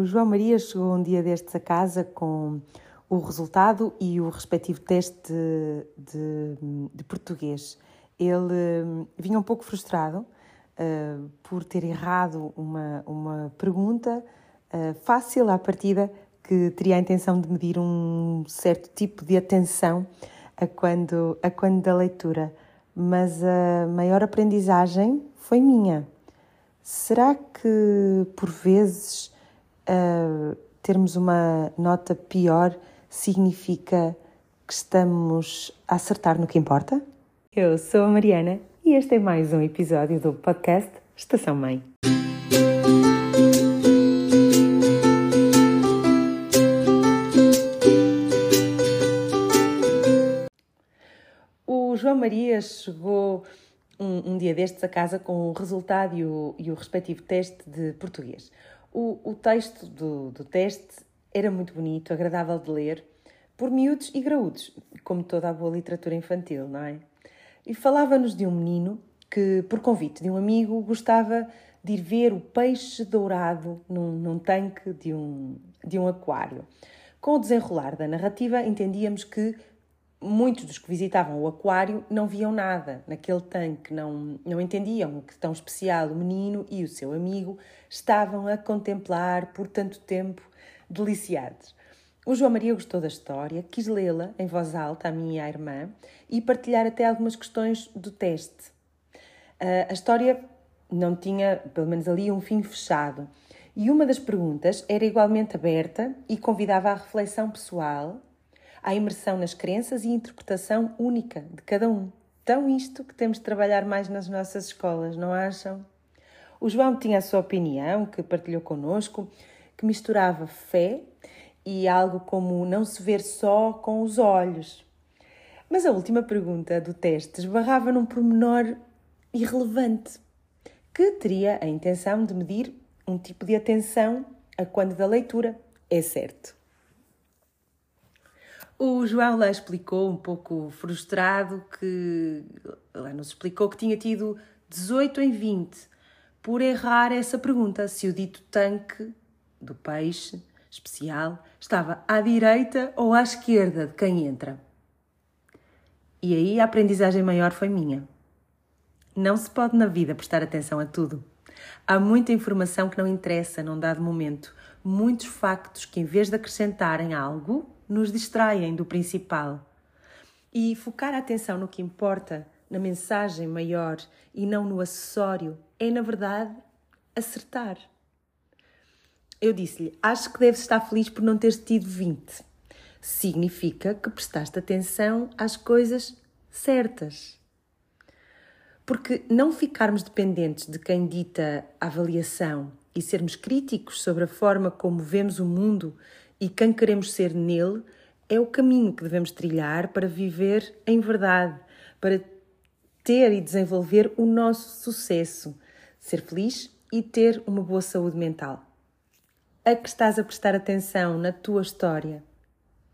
O João Maria chegou um dia destes a casa com o resultado e o respectivo teste de, de, português. Ele hum, vinha um pouco frustrado uh, por ter errado uma, uma pergunta uh, fácil à partida que teria a intenção de medir um certo tipo de atenção a quando, a quando da leitura. Mas a maior aprendizagem foi minha. Será que por vezes uh, termos uma nota pior significa que estamos a acertar no que importa? Eu sou a Mariana e este é mais um episódio do podcast Estação Mãe. O João Maria chegou um, um, dia destes a casa com o resultado e o, e o respectivo teste de português. O, o texto do, do teste era muito bonito, agradável de ler, por miúdos e graúdos, como toda a boa literatura infantil, não é? E falava-nos de um menino que, por convite de um amigo, gostava de ir ver o peixe dourado num, num tanque de um, de um aquário. Com o desenrolar da narrativa, entendíamos que muitos dos que visitavam o aquário não viam nada naquele tanque, não, não entendiam que tão especial o menino e o seu amigo estavam a contemplar por tanto tempo, deliciados. O João Maria gostou da história, quis lê-la em voz alta à minha irmã e partilhar até algumas questões do teste. Uh, a história não tinha, pelo menos ali, um fim fechado. E uma das perguntas era igualmente aberta e convidava à reflexão pessoal à imersão nas crenças e interpretação única de cada um. Tão isto que temos de trabalhar mais nas nossas escolas, não acham? O João tinha a sua opinião, que partilhou connosco, que misturava fé e algo como não se ver só com os olhos. Mas a última pergunta do teste esbarrava num pormenor irrelevante, que teria a intenção de medir um tipo de atenção a quando da leitura, é certo. O João lá explicou, um pouco frustrado, que lá nos explicou que tinha tido 18 em 20 por errar essa pergunta: se o dito tanque do peixe especial estava à direita ou à esquerda de quem entra. E aí a aprendizagem maior foi minha. Não se pode na vida prestar atenção a tudo. Há muita informação que não interessa num dado momento, muitos factos que, em vez de acrescentarem algo, nos distraem do principal. E focar a atenção no que importa, na mensagem maior e não no acessório, é, na verdade, acertar. Eu disse-lhe: Acho que deves estar feliz por não teres tido 20. Significa que prestaste atenção às coisas certas. Porque não ficarmos dependentes de quem dita a avaliação e sermos críticos sobre a forma como vemos o mundo e quem queremos ser nele é o caminho que devemos trilhar para viver em verdade, para ter e desenvolver o nosso sucesso, ser feliz e ter uma boa saúde mental. A que estás a prestar atenção na tua história,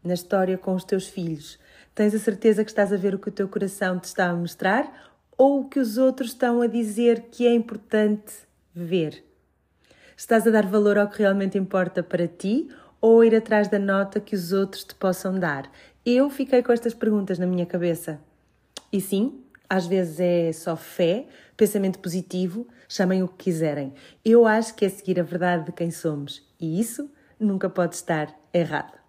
na história com os teus filhos? Tens a certeza que estás a ver o que o teu coração te está a mostrar ou o que os outros estão a dizer que é importante ver? Estás a dar valor ao que realmente importa para ti ou ir atrás da nota que os outros te possam dar? Eu fiquei com estas perguntas na minha cabeça. E sim, às vezes é só fé, pensamento positivo, chamem o que quiserem. Eu acho que é seguir a verdade de quem somos e isso nunca pode estar errado.